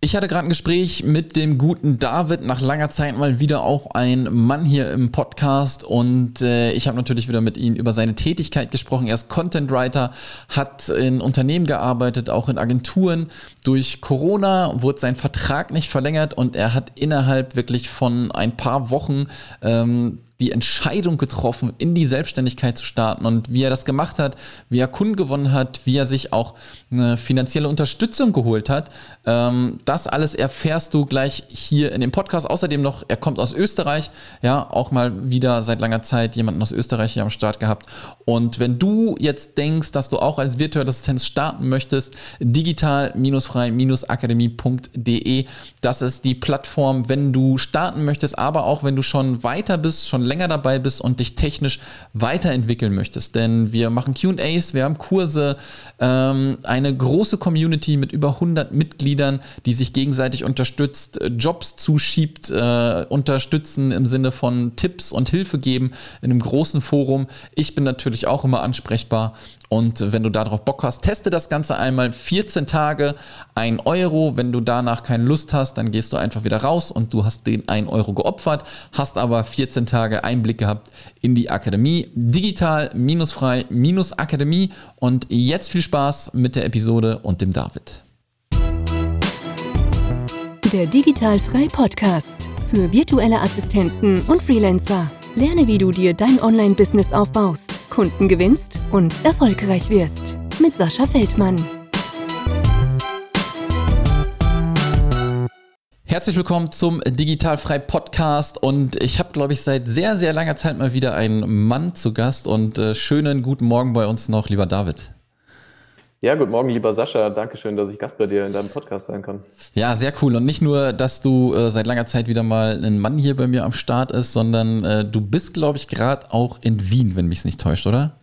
Ich hatte gerade ein Gespräch mit dem guten David, nach langer Zeit mal wieder auch ein Mann hier im Podcast und äh, ich habe natürlich wieder mit ihm über seine Tätigkeit gesprochen. Er ist Content Writer, hat in Unternehmen gearbeitet, auch in Agenturen. Durch Corona wurde sein Vertrag nicht verlängert und er hat innerhalb wirklich von ein paar Wochen ähm, die Entscheidung getroffen, in die Selbstständigkeit zu starten und wie er das gemacht hat, wie er Kunden gewonnen hat, wie er sich auch eine finanzielle Unterstützung geholt hat. Ähm, das alles erfährst du gleich hier in dem Podcast. Außerdem noch, er kommt aus Österreich, ja, auch mal wieder seit langer Zeit jemanden aus Österreich hier am Start gehabt. Und wenn du jetzt denkst, dass du auch als virtuelle Assistenz starten möchtest, digital-frei-akademie.de, das ist die Plattform, wenn du starten möchtest, aber auch wenn du schon weiter bist, schon länger dabei bist und dich technisch weiterentwickeln möchtest. Denn wir machen QAs, wir haben Kurse, ähm, eine große Community mit über 100 Mitgliedern, die sich gegenseitig unterstützt, Jobs zuschiebt, äh, unterstützen im Sinne von Tipps und Hilfe geben in einem großen Forum. Ich bin natürlich auch immer ansprechbar und wenn du darauf Bock hast, teste das Ganze einmal 14 Tage, 1 Euro. Wenn du danach keine Lust hast, dann gehst du einfach wieder raus und du hast den 1 Euro geopfert, hast aber 14 Tage Einblick gehabt in die Akademie. Digital, minusfrei, minus Akademie. Und jetzt viel Spaß mit der Episode und dem David. Der Digitalfrei Podcast für virtuelle Assistenten und Freelancer. Lerne, wie du dir dein Online-Business aufbaust Kunden gewinnst und erfolgreich wirst. Mit Sascha Feldmann. Herzlich willkommen zum Digitalfrei Podcast und ich habe, glaube ich, seit sehr, sehr langer Zeit mal wieder einen Mann zu Gast und äh, schönen guten Morgen bei uns noch, lieber David. Ja, guten Morgen, lieber Sascha. Dankeschön, dass ich Gast bei dir in deinem Podcast sein kann. Ja, sehr cool. Und nicht nur, dass du äh, seit langer Zeit wieder mal ein Mann hier bei mir am Start ist, sondern äh, du bist, glaube ich, gerade auch in Wien, wenn mich es nicht täuscht, oder?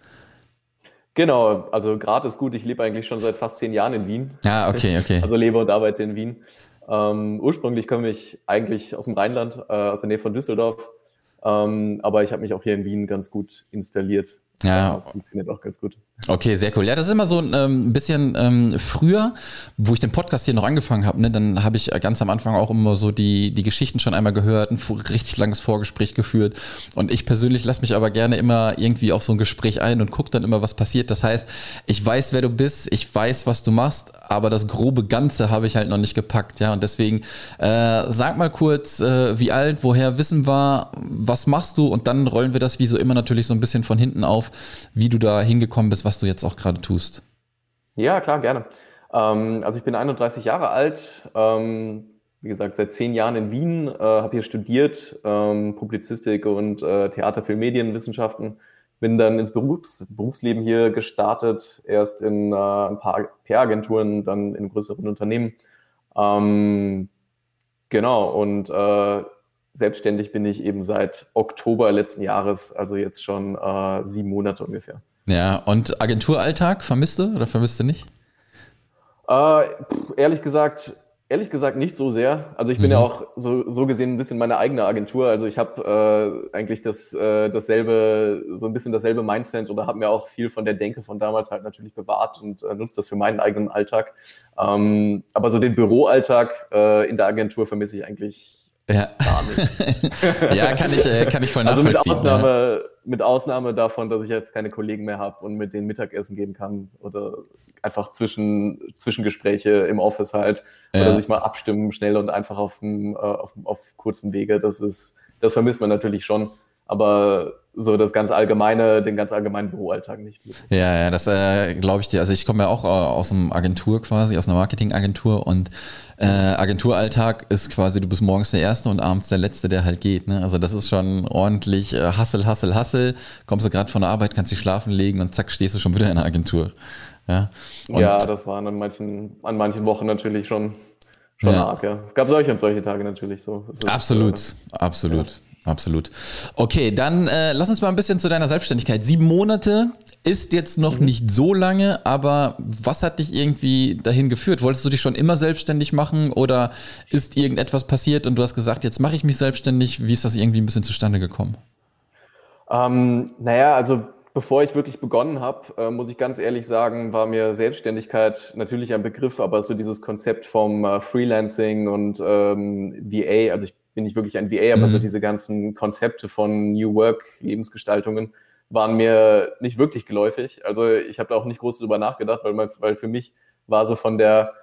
Genau, also gerade ist gut. Ich lebe eigentlich schon seit fast zehn Jahren in Wien. Ja, okay, okay. Also lebe und arbeite in Wien. Ähm, ursprünglich komme ich eigentlich aus dem Rheinland, äh, aus der Nähe von Düsseldorf. Ähm, aber ich habe mich auch hier in Wien ganz gut installiert. Ja, das funktioniert auch ganz gut. Okay, sehr cool. Ja, das ist immer so ähm, ein bisschen ähm, früher, wo ich den Podcast hier noch angefangen habe, ne, dann habe ich ganz am Anfang auch immer so die, die Geschichten schon einmal gehört, ein richtig langes Vorgespräch geführt. Und ich persönlich lasse mich aber gerne immer irgendwie auf so ein Gespräch ein und gucke dann immer, was passiert. Das heißt, ich weiß, wer du bist, ich weiß, was du machst, aber das grobe Ganze habe ich halt noch nicht gepackt. Ja, und deswegen äh, sag mal kurz, äh, wie alt, woher Wissen war, was machst du? Und dann rollen wir das wie so immer natürlich so ein bisschen von hinten auf, wie du da hingekommen bist, was du jetzt auch gerade tust. Ja, klar, gerne. Ähm, also ich bin 31 Jahre alt, ähm, wie gesagt, seit zehn Jahren in Wien, äh, habe hier studiert, ähm, Publizistik und äh, Theater, Film, Medienwissenschaften. Bin dann ins Berufs Berufsleben hier gestartet, erst in äh, ein paar PR-Agenturen, dann in größeren Unternehmen. Ähm, genau, und äh, selbstständig bin ich eben seit Oktober letzten Jahres, also jetzt schon äh, sieben Monate ungefähr. Ja, und Agenturalltag vermisst du oder vermisst du nicht? Äh, ehrlich gesagt, ehrlich gesagt nicht so sehr. Also ich bin mhm. ja auch so, so gesehen ein bisschen meine eigene Agentur. Also ich habe äh, eigentlich das, äh, dasselbe, so ein bisschen dasselbe Mindset oder habe mir auch viel von der Denke von damals halt natürlich bewahrt und äh, nutze das für meinen eigenen Alltag. Ähm, aber so den Büroalltag äh, in der Agentur vermisse ich eigentlich ja. Ja, kann ich, äh, kann ich voll nachvollziehen. Also mit Ausnahme, ja. mit Ausnahme davon, dass ich jetzt keine Kollegen mehr habe und mit denen Mittagessen gehen kann oder einfach zwischen, Zwischengespräche im Office halt ja. oder sich mal abstimmen schnell und einfach auf, dem, äh, auf, auf kurzem Wege. Das ist, das vermisst man natürlich schon. Aber so das ganz allgemeine, den ganz allgemeinen Büroalltag nicht. Ja, ja, das äh, glaube ich dir. Also ich komme ja auch äh, aus einem Agentur quasi, aus einer Marketingagentur und äh, Agenturalltag ist quasi, du bist morgens der Erste und abends der Letzte, der halt geht. Ne? Also das ist schon ordentlich äh, Hassel, Hassel, Hassel. Kommst du gerade von der Arbeit, kannst dich schlafen legen und zack, stehst du schon wieder in der Agentur. Ja, und ja das waren an manchen, an manchen Wochen natürlich schon, schon ja. arg. Ja. Es gab solche und solche Tage natürlich so. Ist, absolut, äh, absolut. Ja. Absolut. Okay, dann äh, lass uns mal ein bisschen zu deiner Selbstständigkeit. Sieben Monate ist jetzt noch mhm. nicht so lange, aber was hat dich irgendwie dahin geführt? Wolltest du dich schon immer selbstständig machen oder ist irgendetwas passiert und du hast gesagt, jetzt mache ich mich selbstständig? Wie ist das irgendwie ein bisschen zustande gekommen? Ähm, naja, also bevor ich wirklich begonnen habe, äh, muss ich ganz ehrlich sagen, war mir Selbstständigkeit natürlich ein Begriff, aber so dieses Konzept vom äh, Freelancing und ähm, VA, also ich bin nicht wirklich ein VA, aber mhm. so diese ganzen Konzepte von New Work, Lebensgestaltungen, waren mir nicht wirklich geläufig. Also ich habe da auch nicht groß drüber nachgedacht, weil, mein, weil für mich war so von der,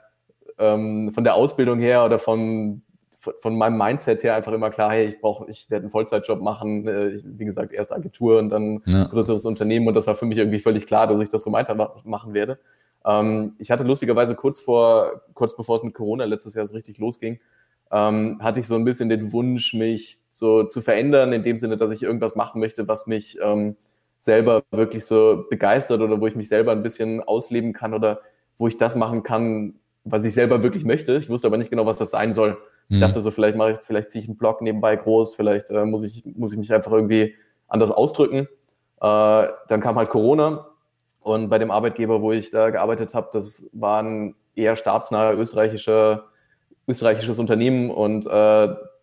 ähm, von der Ausbildung her oder von, von meinem Mindset her einfach immer klar, hey, ich brauche, ich werde einen Vollzeitjob machen, äh, wie gesagt, erst Agentur und dann ja. größeres Unternehmen und das war für mich irgendwie völlig klar, dass ich das so weitermachen werde. Ähm, ich hatte lustigerweise kurz vor, kurz bevor es mit Corona letztes Jahr so richtig losging, ähm, hatte ich so ein bisschen den Wunsch, mich so zu verändern, in dem Sinne, dass ich irgendwas machen möchte, was mich ähm, selber wirklich so begeistert oder wo ich mich selber ein bisschen ausleben kann oder wo ich das machen kann, was ich selber wirklich möchte. Ich wusste aber nicht genau, was das sein soll. Ich mhm. dachte so, vielleicht mache ich, vielleicht ziehe ich einen Blog nebenbei groß, vielleicht äh, muss ich, muss ich mich einfach irgendwie anders ausdrücken. Äh, dann kam halt Corona und bei dem Arbeitgeber, wo ich da gearbeitet habe, das war ein eher staatsnaher österreichischer, österreichisches Unternehmen und äh,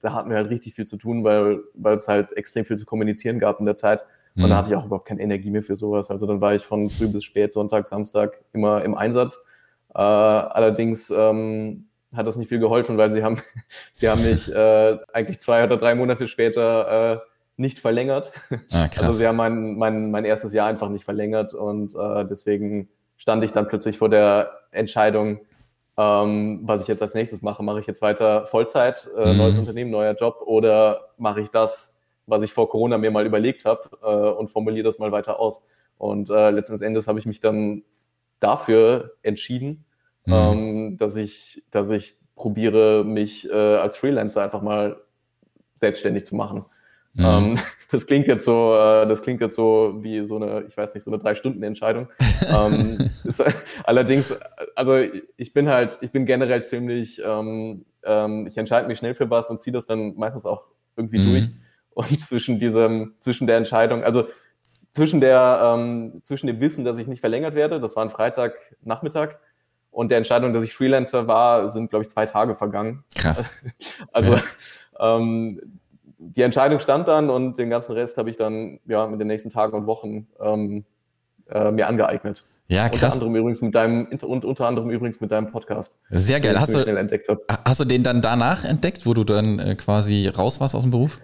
da hatten wir halt richtig viel zu tun, weil, weil es halt extrem viel zu kommunizieren gab in der Zeit. Und mhm. da hatte ich auch überhaupt keine Energie mehr für sowas. Also dann war ich von früh bis spät, Sonntag, Samstag immer im Einsatz. Äh, allerdings ähm, hat das nicht viel geholfen, weil sie haben, sie haben mich äh, eigentlich zwei oder drei Monate später äh, nicht verlängert. Ah, also sie haben mein, mein, mein erstes Jahr einfach nicht verlängert und äh, deswegen stand ich dann plötzlich vor der Entscheidung, ähm, was ich jetzt als nächstes mache. Mache ich jetzt weiter Vollzeit, äh, mhm. neues Unternehmen, neuer Job oder mache ich das, was ich vor Corona mir mal überlegt habe äh, und formuliere das mal weiter aus. Und äh, letzten Endes habe ich mich dann dafür entschieden, mhm. ähm, dass, ich, dass ich probiere, mich äh, als Freelancer einfach mal selbstständig zu machen. Mhm. Ähm, das klingt jetzt so, äh, das klingt jetzt so wie so eine, ich weiß nicht, so eine Drei-Stunden-Entscheidung. ähm, ist, allerdings, also ich bin halt, ich bin generell ziemlich, ähm, ähm, ich entscheide mich schnell für was und ziehe das dann meistens auch irgendwie mhm. durch und zwischen diesem, zwischen der Entscheidung, also zwischen der, ähm, zwischen dem Wissen, dass ich nicht verlängert werde, das war ein Freitagnachmittag, und der Entscheidung, dass ich Freelancer war, sind, glaube ich, zwei Tage vergangen. Krass. Also ja. ähm, die Entscheidung stand dann und den ganzen Rest habe ich dann ja mit den nächsten Tagen und Wochen ähm, äh, mir angeeignet. Ja, krass. Unter anderem übrigens mit deinem und unter anderem übrigens mit deinem Podcast. Sehr geil. Hast du, hast du den dann danach entdeckt, wo du dann äh, quasi raus warst aus dem Beruf?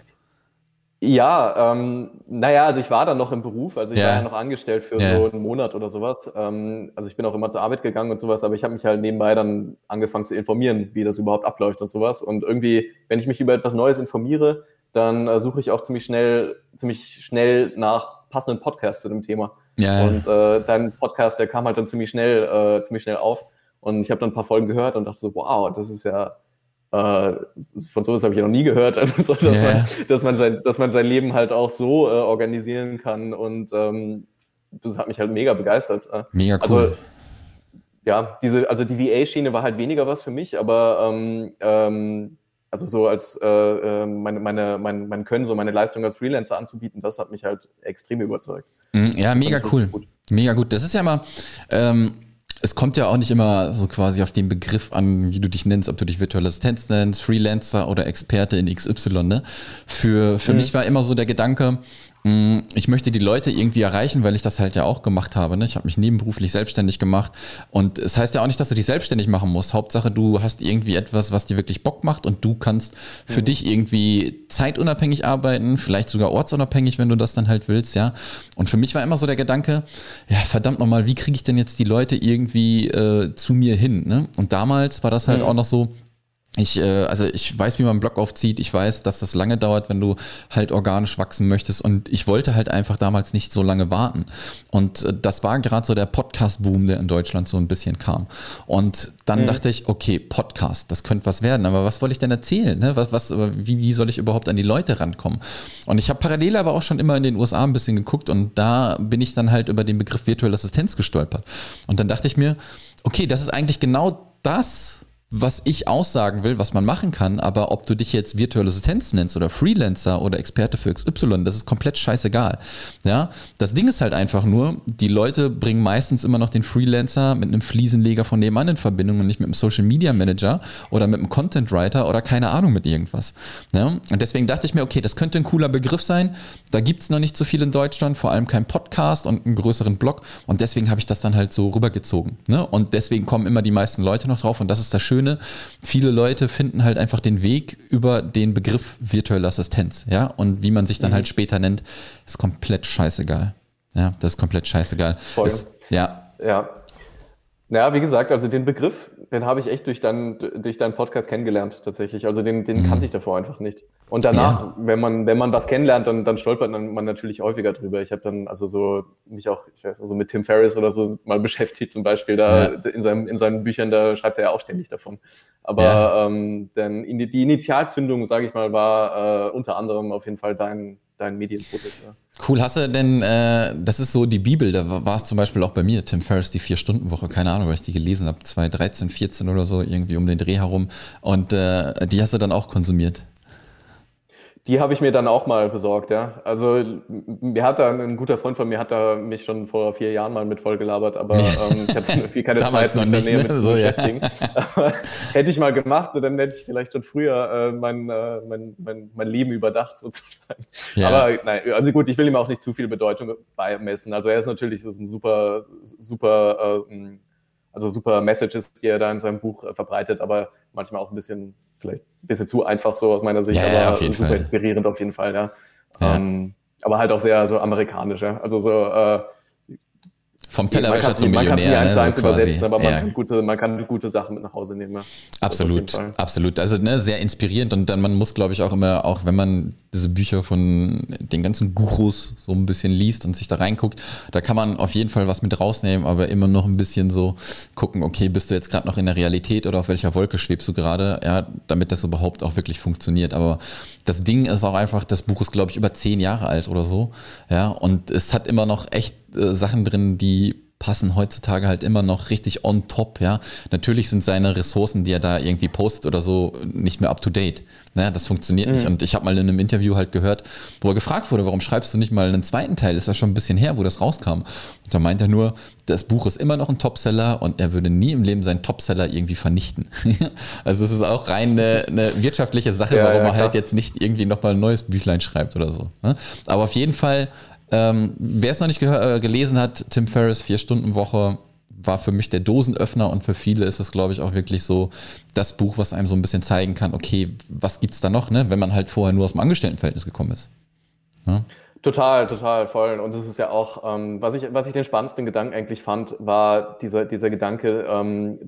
Ja, ähm, naja, also ich war dann noch im Beruf, also ich ja. war ja noch angestellt für ja. so einen Monat oder sowas. Ähm, also ich bin auch immer zur Arbeit gegangen und sowas, aber ich habe mich halt nebenbei dann angefangen zu informieren, wie das überhaupt abläuft und sowas. Und irgendwie, wenn ich mich über etwas Neues informiere, dann äh, suche ich auch ziemlich schnell, ziemlich schnell nach passenden Podcasts zu dem Thema. Ja. Und äh, dein Podcast, der kam halt dann ziemlich schnell, äh, ziemlich schnell auf. Und ich habe dann ein paar Folgen gehört und dachte so, wow, das ist ja äh, von sowas habe ich ja noch nie gehört, also so, dass, yeah. man, dass, man sein, dass man sein Leben halt auch so äh, organisieren kann und ähm, das hat mich halt mega begeistert. Äh. Mega also, cool. Also, ja, diese, also die VA-Schiene war halt weniger was für mich, aber ähm, ähm, also so als äh, ähm, meine, meine, mein, mein Können, so meine Leistung als Freelancer anzubieten, das hat mich halt extrem überzeugt. Mhm, ja, mega cool. Mega gut. Das ist ja mal, ähm, es kommt ja auch nicht immer so quasi auf den Begriff an, wie du dich nennst, ob du dich virtuelle Assistenz nennst, Freelancer oder Experte in XY. Ne? Für, für mhm. mich war immer so der Gedanke, ich möchte die Leute irgendwie erreichen, weil ich das halt ja auch gemacht habe. Ne? Ich habe mich nebenberuflich selbstständig gemacht. Und es heißt ja auch nicht, dass du dich selbstständig machen musst. Hauptsache, du hast irgendwie etwas, was dir wirklich Bock macht und du kannst für mhm. dich irgendwie zeitunabhängig arbeiten, vielleicht sogar ortsunabhängig, wenn du das dann halt willst, ja. Und für mich war immer so der Gedanke, ja, verdammt nochmal, wie kriege ich denn jetzt die Leute irgendwie äh, zu mir hin? Ne? Und damals war das halt mhm. auch noch so, ich, äh, also ich weiß, wie man einen Blog aufzieht. Ich weiß, dass das lange dauert, wenn du halt organisch wachsen möchtest. Und ich wollte halt einfach damals nicht so lange warten. Und äh, das war gerade so der Podcast-Boom, der in Deutschland so ein bisschen kam. Und dann mhm. dachte ich, okay, Podcast, das könnte was werden. Aber was wollte ich denn erzählen? Ne? Was, was, wie, wie soll ich überhaupt an die Leute rankommen? Und ich habe parallel aber auch schon immer in den USA ein bisschen geguckt. Und da bin ich dann halt über den Begriff virtuelle Assistenz gestolpert. Und dann dachte ich mir, okay, das ist eigentlich genau das, was ich aussagen will, was man machen kann, aber ob du dich jetzt virtuelle Assistenz nennst oder Freelancer oder Experte für XY, das ist komplett scheißegal. Ja, das Ding ist halt einfach nur, die Leute bringen meistens immer noch den Freelancer mit einem Fliesenleger von nebenan in Verbindung und nicht mit einem Social Media Manager oder mit einem Content Writer oder keine Ahnung mit irgendwas. Ja, und deswegen dachte ich mir, okay, das könnte ein cooler Begriff sein. Da gibt es noch nicht so viel in Deutschland, vor allem kein Podcast und einen größeren Blog und deswegen habe ich das dann halt so rübergezogen. Ne? Und deswegen kommen immer die meisten Leute noch drauf und das ist das Schöne Schöne, viele Leute finden halt einfach den Weg über den Begriff virtuelle Assistenz, ja, und wie man sich dann mhm. halt später nennt, ist komplett scheißegal. Ja, das ist komplett scheißegal. Voll. Ist, ja. Ja. Naja, wie gesagt, also den Begriff, den habe ich echt durch, dein, durch deinen Podcast kennengelernt, tatsächlich. Also den, den mhm. kannte ich davor einfach nicht. Und danach, ja. wenn man, wenn man was kennenlernt, dann, dann stolpert man natürlich häufiger drüber. Ich habe dann also so mich auch, ich weiß, also mit Tim Ferriss oder so mal beschäftigt, zum Beispiel, da ja. in, seinem, in seinen Büchern, da schreibt er ja auch ständig davon. Aber ja. ähm, denn die Initialzündung, sage ich mal, war äh, unter anderem auf jeden Fall dein, dein Medienprodukt. Ja. Cool, hast du denn, äh, das ist so die Bibel, da war es zum Beispiel auch bei mir, Tim Ferriss, die Vier-Stunden-Woche, keine Ahnung, weil ich die gelesen habe, 2013, 14 oder so, irgendwie um den Dreh herum. Und äh, die hast du dann auch konsumiert. Die habe ich mir dann auch mal besorgt, ja. Also mir hat da ein guter Freund von mir hat da mich schon vor vier Jahren mal mit vollgelabert, aber ähm, ich hatte irgendwie keine Zeit, mich nicht, näher ne? mit so, zu beschäftigen. Ja. hätte ich mal gemacht, so dann hätte ich vielleicht schon früher äh, mein, äh, mein, mein, mein Leben überdacht sozusagen. Ja. Aber nein, also gut, ich will ihm auch nicht zu viel Bedeutung beimessen. Also er ist natürlich das ist ein super, super, äh, also super Messages, die er da in seinem Buch äh, verbreitet, aber manchmal auch ein bisschen vielleicht ein bisschen zu einfach so aus meiner Sicht, ja, aber ja, super Fall. inspirierend auf jeden Fall, ja. ja. Ähm, aber halt auch sehr so amerikanisch, ja. Also so äh, vom Tellerwäscher zum Millionär. Man kann es ne, so übersetzen, aber man, ja. kann gute, man kann gute Sachen mit nach Hause nehmen. Ja. Absolut, absolut. Also ne, sehr inspirierend und dann man muss, glaube ich, auch immer, auch wenn man diese Bücher von den ganzen Gurus so ein bisschen liest und sich da reinguckt, da kann man auf jeden Fall was mit rausnehmen, aber immer noch ein bisschen so gucken, okay, bist du jetzt gerade noch in der Realität oder auf welcher Wolke schwebst du gerade, ja, damit das überhaupt auch wirklich funktioniert. Aber das Ding ist auch einfach, das Buch ist, glaube ich, über zehn Jahre alt oder so, ja, und es hat immer noch echt äh, Sachen drin, die passen heutzutage halt immer noch richtig on top, ja. Natürlich sind seine Ressourcen, die er da irgendwie postet oder so, nicht mehr up to date. Naja, das funktioniert mhm. nicht. Und ich habe mal in einem Interview halt gehört, wo er gefragt wurde, warum schreibst du nicht mal einen zweiten Teil? Ist das schon ein bisschen her, wo das rauskam? Und da meint er nur, das Buch ist immer noch ein Topseller und er würde nie im Leben seinen Topseller irgendwie vernichten. also es ist auch rein eine, eine wirtschaftliche Sache, ja, warum ja, er halt jetzt nicht irgendwie nochmal ein neues Büchlein schreibt oder so. Ne? Aber auf jeden Fall ähm, Wer es noch nicht äh, gelesen hat, Tim Ferriss, Vier-Stunden-Woche, war für mich der Dosenöffner und für viele ist es, glaube ich, auch wirklich so das Buch, was einem so ein bisschen zeigen kann, okay, was gibt es da noch, ne, wenn man halt vorher nur aus dem Angestelltenverhältnis gekommen ist. Ja? Total, total voll. Und das ist ja auch, ähm, was, ich, was ich den spannendsten Gedanken eigentlich fand, war dieser, dieser Gedanke, ähm,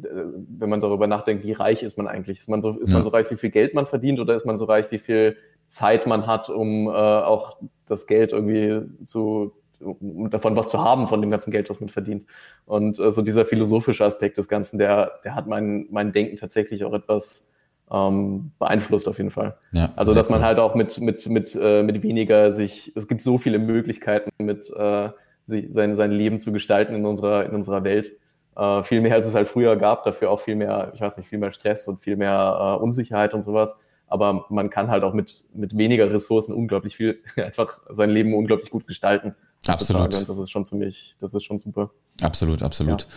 wenn man darüber nachdenkt, wie reich ist man eigentlich? Ist man, so, ist ja. man so reich, wie viel Geld man verdient oder ist man so reich, wie viel Zeit man hat, um äh, auch das Geld irgendwie zu um davon was zu haben von dem ganzen Geld, was man verdient. Und äh, so dieser philosophische Aspekt des Ganzen, der, der hat mein, mein Denken tatsächlich auch etwas ähm, beeinflusst auf jeden Fall. Ja, also dass man halt auch mit, mit, mit, äh, mit weniger sich, es gibt so viele Möglichkeiten, mit äh, sich, sein, sein Leben zu gestalten in unserer, in unserer Welt. Äh, viel mehr als es halt früher gab, dafür auch viel mehr, ich weiß nicht, viel mehr Stress und viel mehr äh, Unsicherheit und sowas aber man kann halt auch mit, mit weniger Ressourcen unglaublich viel, einfach sein Leben unglaublich gut gestalten. Absolut. Und das ist schon ziemlich, das ist schon super. Absolut, absolut. Ja.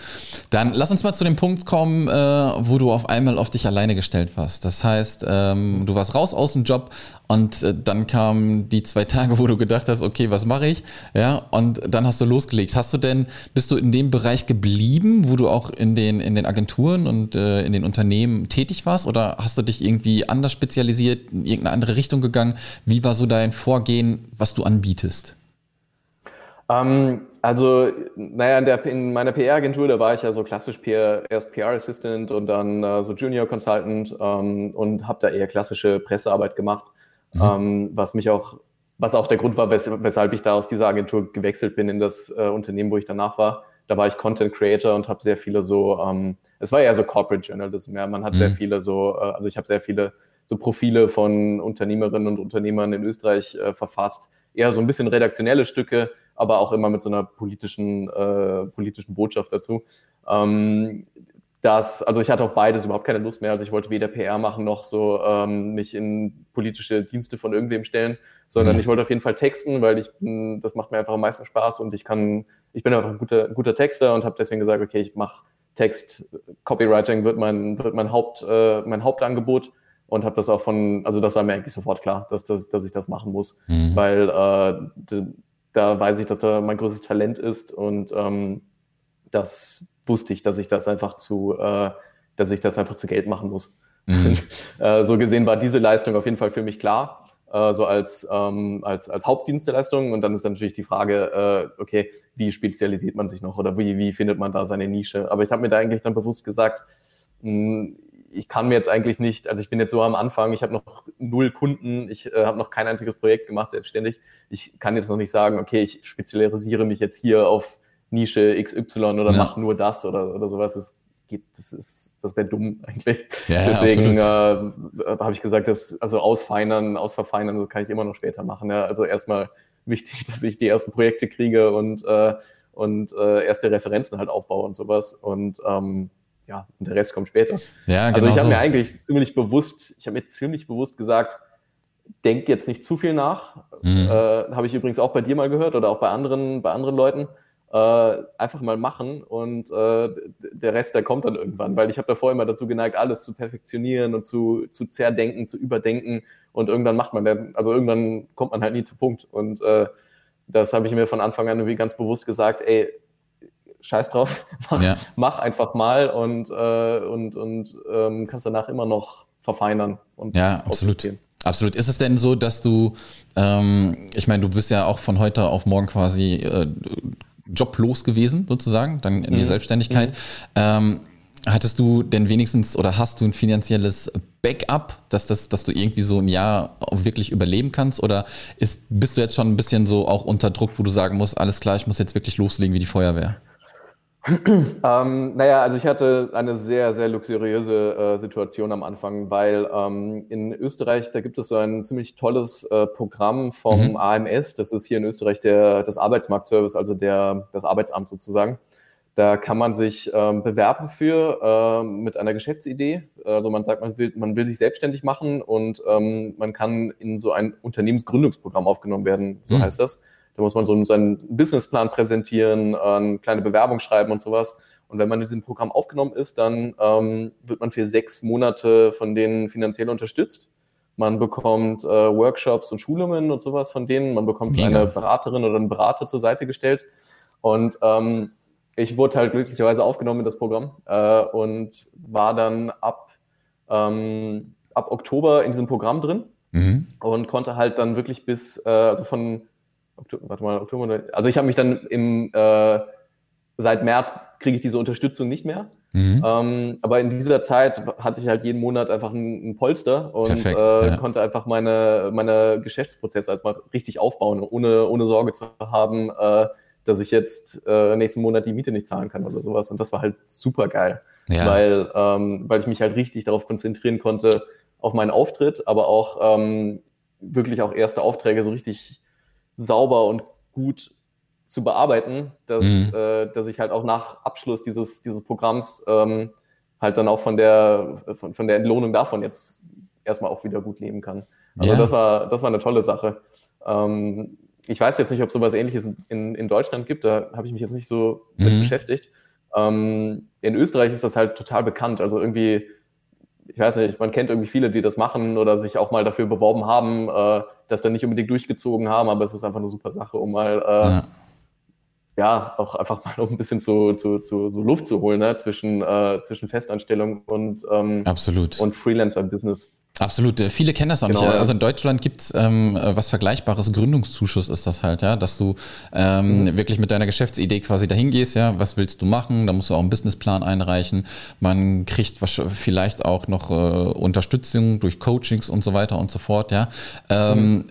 Dann lass uns mal zu dem Punkt kommen, äh, wo du auf einmal auf dich alleine gestellt warst. Das heißt, ähm, du warst raus aus dem Job und äh, dann kamen die zwei Tage, wo du gedacht hast, okay, was mache ich? Ja, und dann hast du losgelegt. Hast du denn, bist du in dem Bereich geblieben, wo du auch in den, in den Agenturen und äh, in den Unternehmen tätig warst? Oder hast du dich irgendwie anders spezialisiert, in irgendeine andere Richtung gegangen? Wie war so dein Vorgehen, was du anbietest? Ähm, also, naja, in, der, in meiner PR-Agentur, da war ich ja so klassisch PR, erst PR-Assistant und dann äh, so Junior Consultant ähm, und habe da eher klassische Pressearbeit gemacht, mhm. ähm, was mich auch, was auch der Grund war, wes weshalb ich da aus dieser Agentur gewechselt bin in das äh, Unternehmen, wo ich danach war. Da war ich Content Creator und habe sehr viele so, ähm, es war eher so Corporate Journalism, ja. Man hat mhm. sehr viele so, äh, also ich habe sehr viele so Profile von Unternehmerinnen und Unternehmern in Österreich äh, verfasst, eher so ein bisschen redaktionelle Stücke, aber auch immer mit so einer politischen, äh, politischen Botschaft dazu. Ähm, dass, also ich hatte auf beides überhaupt keine Lust mehr. Also ich wollte weder PR machen noch so ähm, mich in politische Dienste von irgendwem stellen, sondern ich wollte auf jeden Fall texten, weil ich das macht mir einfach am meisten Spaß und ich kann, ich bin einfach ein guter, guter Texter und habe deswegen gesagt, okay, ich mache Text, Copywriting wird mein, wird mein Haupt, äh, mein Hauptangebot und habe das auch von, also das war mir eigentlich sofort klar, dass, dass, dass ich das machen muss, mhm. weil äh, da weiß ich, dass da mein größtes Talent ist und ähm, das wusste ich, dass ich das einfach zu, äh, dass ich das einfach zu Geld machen muss. Mhm. äh, so gesehen war diese Leistung auf jeden Fall für mich klar, äh, so als, ähm, als, als Hauptdienstleistung. Und dann ist dann natürlich die Frage, äh, okay, wie spezialisiert man sich noch oder wie, wie findet man da seine Nische? Aber ich habe mir da eigentlich dann bewusst gesagt, mh, hm, ich kann mir jetzt eigentlich nicht, also ich bin jetzt so am Anfang, ich habe noch null Kunden, ich äh, habe noch kein einziges Projekt gemacht selbstständig. Ich kann jetzt noch nicht sagen, okay, ich spezialisiere mich jetzt hier auf Nische XY oder ja. mache nur das oder, oder sowas. Das geht, das ist, das wäre dumm eigentlich. Ja, Deswegen äh, habe ich gesagt, dass, also ausfeinern, ausverfeinern, das kann ich immer noch später machen. Ja. Also erstmal wichtig, dass ich die ersten Projekte kriege und, äh, und äh, erste Referenzen halt aufbaue und sowas. Und ähm, ja, und der Rest kommt später. Ja, genau also ich habe so. mir eigentlich ziemlich bewusst, ich habe mir ziemlich bewusst gesagt, denk jetzt nicht zu viel nach. Mhm. Äh, habe ich übrigens auch bei dir mal gehört oder auch bei anderen, bei anderen Leuten. Äh, einfach mal machen und äh, der Rest, der kommt dann irgendwann, weil ich habe davor immer dazu geneigt, alles zu perfektionieren und zu, zu zerdenken, zu überdenken und irgendwann macht man, dann, also irgendwann kommt man halt nie zu Punkt und äh, das habe ich mir von Anfang an irgendwie ganz bewusst gesagt, ey, scheiß drauf, mach, ja. mach einfach mal und, äh, und, und ähm, kannst danach immer noch verfeinern und Ja, absolut. Absolut. Ist es denn so, dass du, ähm, ich meine, du bist ja auch von heute auf morgen quasi äh, joblos gewesen, sozusagen, dann in die mhm. Selbstständigkeit. Mhm. Ähm, hattest du denn wenigstens oder hast du ein finanzielles Backup, dass, das, dass du irgendwie so ein Jahr wirklich überleben kannst? Oder ist, bist du jetzt schon ein bisschen so auch unter Druck, wo du sagen musst, alles klar, ich muss jetzt wirklich loslegen wie die Feuerwehr? ähm, naja, also ich hatte eine sehr, sehr luxuriöse äh, Situation am Anfang, weil ähm, in Österreich, da gibt es so ein ziemlich tolles äh, Programm vom mhm. AMS, das ist hier in Österreich der, das Arbeitsmarktservice, also der, das Arbeitsamt sozusagen. Da kann man sich ähm, bewerben für äh, mit einer Geschäftsidee. Also man sagt, man will, man will sich selbstständig machen und ähm, man kann in so ein Unternehmensgründungsprogramm aufgenommen werden, so mhm. heißt das. Da muss man so seinen Businessplan präsentieren, eine kleine Bewerbung schreiben und sowas. Und wenn man in diesem Programm aufgenommen ist, dann ähm, wird man für sechs Monate von denen finanziell unterstützt. Man bekommt äh, Workshops und Schulungen und sowas von denen. Man bekommt Mega. eine Beraterin oder einen Berater zur Seite gestellt. Und ähm, ich wurde halt glücklicherweise aufgenommen in das Programm äh, und war dann ab, ähm, ab Oktober in diesem Programm drin mhm. und konnte halt dann wirklich bis, äh, also von Oktober, warte mal, Oktober, also ich habe mich dann im, äh, seit März kriege ich diese Unterstützung nicht mehr. Mhm. Ähm, aber in dieser Zeit hatte ich halt jeden Monat einfach ein, ein Polster und Perfekt, äh, ja. konnte einfach meine, meine Geschäftsprozesse erstmal richtig aufbauen, ohne, ohne Sorge zu haben, äh, dass ich jetzt äh, nächsten Monat die Miete nicht zahlen kann oder sowas. Und das war halt super geil, ja. weil, ähm, weil ich mich halt richtig darauf konzentrieren konnte, auf meinen Auftritt, aber auch ähm, wirklich auch erste Aufträge so richtig sauber und gut zu bearbeiten, dass, mhm. äh, dass ich halt auch nach Abschluss dieses, dieses Programms ähm, halt dann auch von der, von, von der Entlohnung davon jetzt erstmal auch wieder gut leben kann. Also ja. das, war, das war eine tolle Sache. Ähm, ich weiß jetzt nicht, ob sowas ähnliches in, in Deutschland gibt, da habe ich mich jetzt nicht so mhm. mit beschäftigt. Ähm, in Österreich ist das halt total bekannt. Also irgendwie, ich weiß nicht, man kennt irgendwie viele, die das machen oder sich auch mal dafür beworben haben. Äh, das dann nicht unbedingt durchgezogen haben, aber es ist einfach eine super Sache, um mal äh, ja. ja. auch einfach mal ein bisschen zu, zu, zu so Luft zu holen ne? zwischen, äh, zwischen Festanstellung und, ähm, Absolut. und Freelancer-Business. Absolut. Äh, viele kennen das auch genau, nicht. Also in Deutschland gibt's ähm, was Vergleichbares. Gründungszuschuss ist das halt, ja, dass du ähm, mhm. wirklich mit deiner Geschäftsidee quasi dahin gehst, ja, was willst du machen? Da musst du auch einen Businessplan einreichen. Man kriegt vielleicht auch noch äh, Unterstützung durch Coachings und so weiter und so fort, ja. Ähm, mhm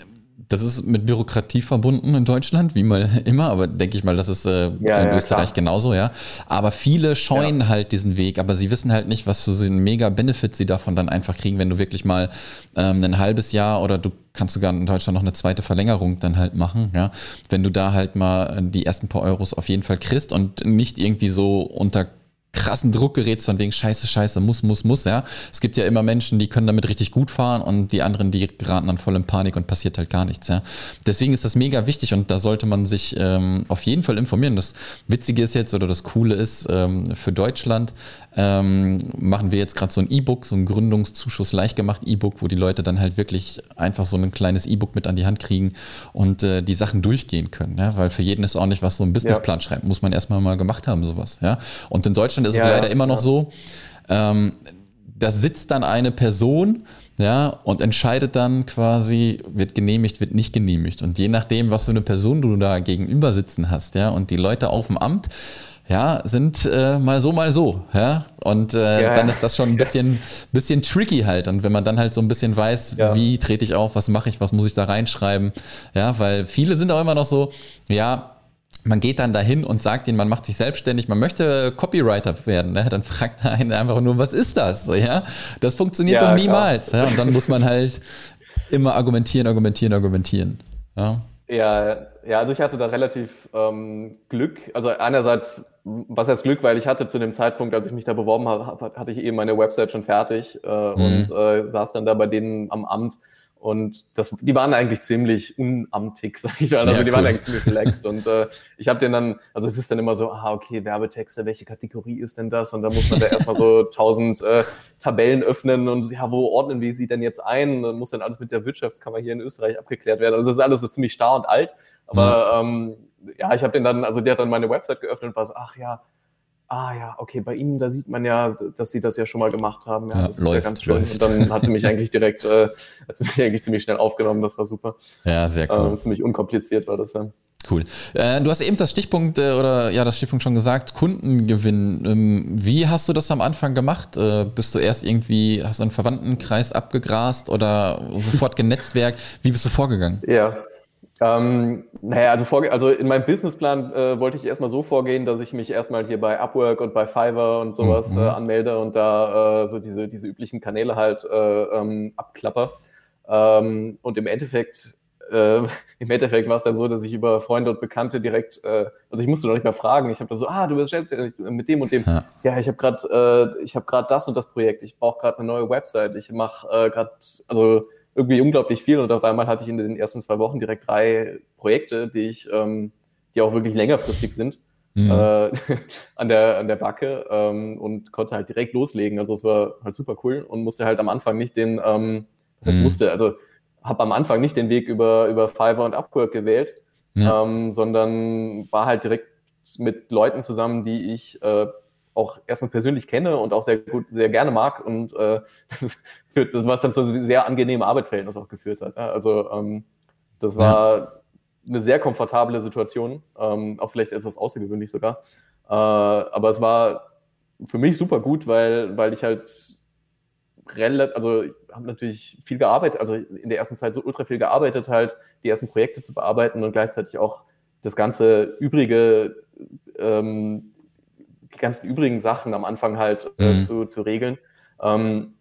das ist mit Bürokratie verbunden in Deutschland, wie mal immer, aber denke ich mal, das ist äh, ja, in ja, Österreich klar. genauso, ja. Aber viele scheuen ja. halt diesen Weg, aber sie wissen halt nicht, was für einen mega Benefit sie davon dann einfach kriegen, wenn du wirklich mal ähm, ein halbes Jahr oder du kannst sogar in Deutschland noch eine zweite Verlängerung dann halt machen, ja. Wenn du da halt mal die ersten paar Euros auf jeden Fall kriegst und nicht irgendwie so unter krassen Druck gerätst von wegen Scheiße, Scheiße, muss, muss, muss, ja. Es gibt ja immer Menschen, die können damit richtig gut fahren und die anderen, die geraten dann voll in Panik und passiert halt gar nichts, ja. Deswegen ist das mega wichtig und da sollte man sich ähm, auf jeden Fall informieren. Das Witzige ist jetzt oder das Coole ist, ähm, für Deutschland ähm, machen wir jetzt gerade so ein E-Book, so ein Gründungszuschuss leicht gemacht E-Book, wo die Leute dann halt wirklich einfach so ein kleines E-Book mit an die Hand kriegen und äh, die Sachen durchgehen können, ja. Weil für jeden ist auch nicht was so ein Businessplan ja. schreiben, muss man erstmal mal gemacht haben, sowas, ja. Und in Deutschland ist ja, es leider ja, immer noch so, ähm, da sitzt dann eine Person, ja, und entscheidet dann quasi, wird genehmigt, wird nicht genehmigt. Und je nachdem, was für eine Person du da gegenüber sitzen hast, ja, und die Leute auf dem Amt, ja, sind äh, mal so, mal so, ja. Und äh, ja, dann ist das schon ein bisschen, bisschen tricky halt. Und wenn man dann halt so ein bisschen weiß, ja. wie trete ich auf, was mache ich, was muss ich da reinschreiben, ja, weil viele sind auch immer noch so, ja, man geht dann dahin und sagt ihnen, man macht sich selbstständig, man möchte Copywriter werden, ne? dann fragt er einen einfach nur, was ist das? Ja, das funktioniert ja, doch niemals. Ja? Und dann muss man halt immer argumentieren, argumentieren, argumentieren. Ja. Ja, ja, also ich hatte da relativ ähm, Glück. Also einerseits, was heißt Glück, weil ich hatte zu dem Zeitpunkt, als ich mich da beworben habe, hatte ich eben meine Website schon fertig äh, mhm. und äh, saß dann da bei denen am Amt und das, die waren eigentlich ziemlich unamtig, sag ich mal. Also ja, die cool. waren eigentlich ziemlich relaxed. Und äh, ich habe den dann, also es ist dann immer so, ah, okay, Werbetexte, welche Kategorie ist denn das? Und dann muss man da erstmal so tausend äh, Tabellen öffnen und ja, wo ordnen wir sie denn jetzt ein? Und muss dann alles mit der Wirtschaftskammer hier in Österreich abgeklärt werden. Also das ist alles so ziemlich starr und alt. Aber ja, ähm, ja ich habe den dann, also der hat dann meine Website geöffnet und war so, ach ja, ah ja, okay, bei Ihnen, da sieht man ja, dass Sie das ja schon mal gemacht haben. Ja, ja das ist läuft, ja ganz schön. Läuft. Und dann hat sie mich eigentlich direkt, äh, hat sie mich eigentlich ziemlich schnell aufgenommen, das war super. Ja, sehr cool. Äh, ziemlich unkompliziert war das dann. Cool. Äh, du hast eben das Stichpunkt äh, oder ja das Stichpunkt schon gesagt, Kundengewinn. Ähm, wie hast du das am Anfang gemacht? Äh, bist du erst irgendwie, hast du einen Verwandtenkreis abgegrast oder sofort genetzwerkt? Wie bist du vorgegangen? Ja, ähm, naja, also, vor, also in meinem Businessplan äh, wollte ich erstmal so vorgehen, dass ich mich erstmal hier bei Upwork und bei Fiverr und sowas mhm. äh, anmelde und da äh, so diese, diese üblichen Kanäle halt äh, ähm, abklapper. Ähm, und im Endeffekt, äh, im Endeffekt war es dann so, dass ich über Freunde und Bekannte direkt, äh, also ich musste noch nicht mehr fragen, ich habe da so, ah, du bist selbstständig mit dem und dem. Ja, ja ich habe gerade, ich habe gerade das und das Projekt, ich brauche gerade eine neue Website, ich mache äh, gerade, also irgendwie unglaublich viel und auf einmal hatte ich in den ersten zwei Wochen direkt drei Projekte, die ich, ähm, die auch wirklich längerfristig sind, mhm. äh, an, der, an der Backe ähm, und konnte halt direkt loslegen. Also es war halt super cool und musste halt am Anfang nicht den, ähm, das mhm. musste, also habe am Anfang nicht den Weg über, über Fiverr und Upwork gewählt, ja. ähm, sondern war halt direkt mit Leuten zusammen, die ich äh, auch erstens persönlich kenne und auch sehr gut, sehr gerne mag und äh, führt, was dann zu sehr angenehmen Arbeitsverhältnis auch geführt hat. Also ähm, das war ja. eine sehr komfortable Situation, ähm, auch vielleicht etwas außergewöhnlich sogar. Äh, aber es war für mich super gut, weil, weil ich halt relativ, also ich habe natürlich viel gearbeitet, also in der ersten Zeit so ultra viel gearbeitet, halt die ersten Projekte zu bearbeiten und gleichzeitig auch das ganze übrige ähm, die ganzen übrigen Sachen am Anfang halt äh, mhm. zu, zu regeln. Ähm,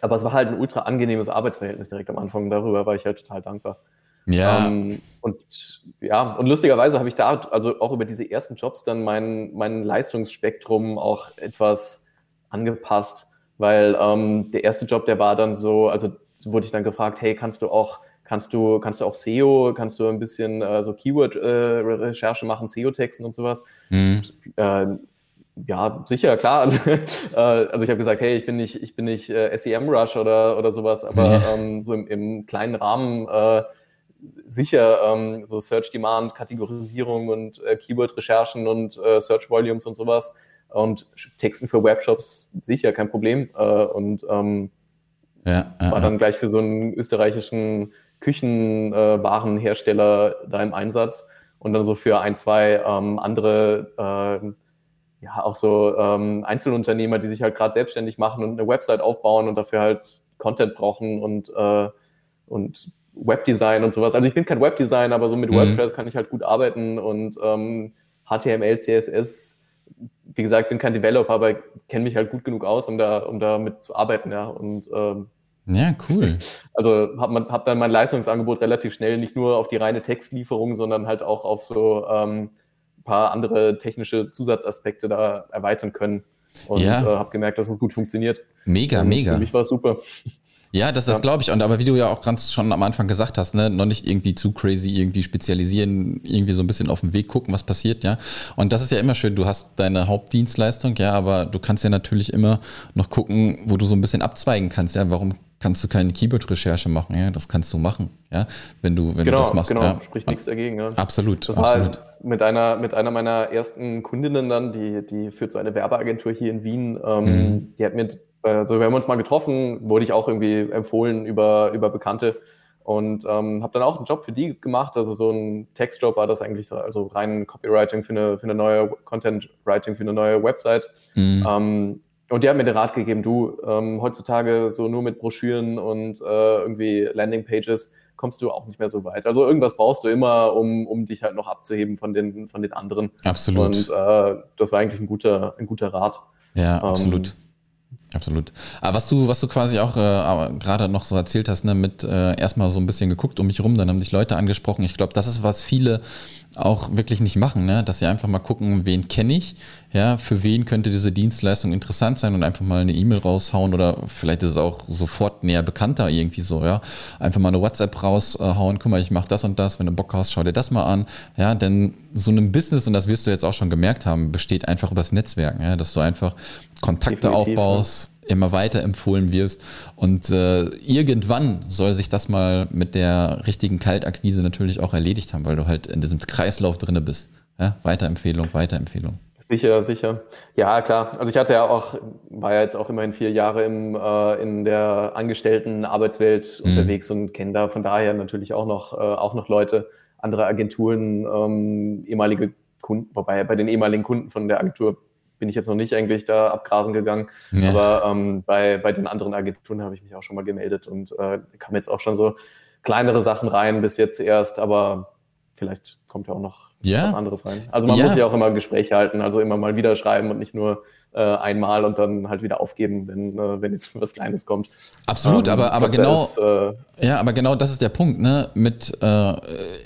aber es war halt ein ultra angenehmes Arbeitsverhältnis direkt am Anfang. Darüber war ich halt total dankbar. Ja. Ähm, und ja, und lustigerweise habe ich da also auch über diese ersten Jobs dann mein, mein Leistungsspektrum auch etwas angepasst, weil ähm, der erste Job, der war dann so, also wurde ich dann gefragt, hey, kannst du auch kannst du, kannst du auch SEO, kannst du ein bisschen äh, so Keyword-Recherche äh, machen, SEO-Texten und sowas. Mhm. Äh, ja, sicher, klar. Also, äh, also ich habe gesagt, hey, ich bin nicht, ich bin nicht äh, SEM-Rush oder, oder sowas, aber ja. ähm, so im, im, kleinen Rahmen äh, sicher ähm, so Search Demand, Kategorisierung und äh, Keyword-Recherchen und äh, Search Volumes und sowas und Texten für Webshops sicher kein Problem. Äh, und ähm, ja, war dann gleich für so einen österreichischen Küchenwarenhersteller da im Einsatz und dann so für ein, zwei ähm, andere ja auch so ähm, Einzelunternehmer, die sich halt gerade selbstständig machen und eine Website aufbauen und dafür halt Content brauchen und, äh, und Webdesign und sowas. Also ich bin kein Webdesigner, aber so mit mhm. WordPress kann ich halt gut arbeiten und ähm, HTML, CSS, wie gesagt, bin kein Developer, aber kenne mich halt gut genug aus, um da, um damit zu arbeiten, ja. Und ähm, ja, cool. Also habe hab dann mein Leistungsangebot relativ schnell nicht nur auf die reine Textlieferung, sondern halt auch auf so ähm, paar andere technische Zusatzaspekte da erweitern können. und ja. äh, habe gemerkt, dass es gut funktioniert. Mega, und mega. Für mich war es super. Ja, das, das ja. glaube ich. Und aber wie du ja auch ganz schon am Anfang gesagt hast, ne, noch nicht irgendwie zu crazy irgendwie spezialisieren, irgendwie so ein bisschen auf den Weg gucken, was passiert, ja. Und das ist ja immer schön. Du hast deine Hauptdienstleistung, ja, aber du kannst ja natürlich immer noch gucken, wo du so ein bisschen abzweigen kannst, ja. Warum kannst du keine Keyword-Recherche machen, ja? Das kannst du machen, ja, wenn du, wenn genau, du das machst. Genau, ja. spricht nichts dagegen. Ja. Absolut, das absolut. War mit einer, mit einer meiner ersten Kundinnen dann, die, die führt so eine Werbeagentur hier in Wien, ähm, mhm. die hat mir also wir haben uns mal getroffen, wurde ich auch irgendwie empfohlen über, über Bekannte und ähm, habe dann auch einen Job für die gemacht. Also so ein Textjob war das eigentlich so, also rein Copywriting für eine, für eine neue Content Writing für eine neue Website. Mhm. Ähm, und die haben mir den Rat gegeben, du, ähm, heutzutage so nur mit Broschüren und äh, irgendwie Landingpages kommst du auch nicht mehr so weit. Also irgendwas brauchst du immer, um, um dich halt noch abzuheben von den, von den anderen. Absolut. Und äh, das war eigentlich ein guter, ein guter Rat. Ja, absolut. Ähm, Absolut. Aber was du, was du quasi auch äh, gerade noch so erzählt hast, ne, mit äh, erstmal so ein bisschen geguckt um mich rum, dann haben sich Leute angesprochen. Ich glaube, das ist, was viele auch wirklich nicht machen, ne? dass sie einfach mal gucken, wen kenne ich, ja, für wen könnte diese Dienstleistung interessant sein und einfach mal eine E-Mail raushauen oder vielleicht ist es auch sofort näher bekannter irgendwie so, ja, einfach mal eine WhatsApp raushauen, guck mal, ich mache das und das, wenn du Bock hast, schau dir das mal an, ja, denn so ein Business und das wirst du jetzt auch schon gemerkt haben, besteht einfach übers Netzwerken, ja, dass du einfach Kontakte Definitiv, aufbaust, ja. Immer weiter empfohlen wirst. Und äh, irgendwann soll sich das mal mit der richtigen Kaltakquise natürlich auch erledigt haben, weil du halt in diesem Kreislauf drinne bist. Ja? Weiterempfehlung, Weiterempfehlung. Sicher, sicher. Ja, klar. Also ich hatte ja auch, war ja jetzt auch immerhin vier Jahre im, äh, in der angestellten Arbeitswelt mhm. unterwegs und kenne da von daher natürlich auch noch, äh, auch noch Leute, andere Agenturen, ähm, ehemalige Kunden, wobei bei den ehemaligen Kunden von der Agentur bin ich jetzt noch nicht eigentlich da abgrasen gegangen. Ja. Aber ähm, bei, bei den anderen Agenturen habe ich mich auch schon mal gemeldet und äh, kamen jetzt auch schon so kleinere Sachen rein bis jetzt erst, aber vielleicht kommt ja auch noch ja. was anderes rein. Also man ja. muss ja auch immer Gespräche halten, also immer mal wieder schreiben und nicht nur äh, einmal und dann halt wieder aufgeben, wenn, äh, wenn jetzt was Kleines kommt. Absolut, ähm, aber, aber genau, ist, äh, ja, aber genau das ist der Punkt, ne? Mit äh,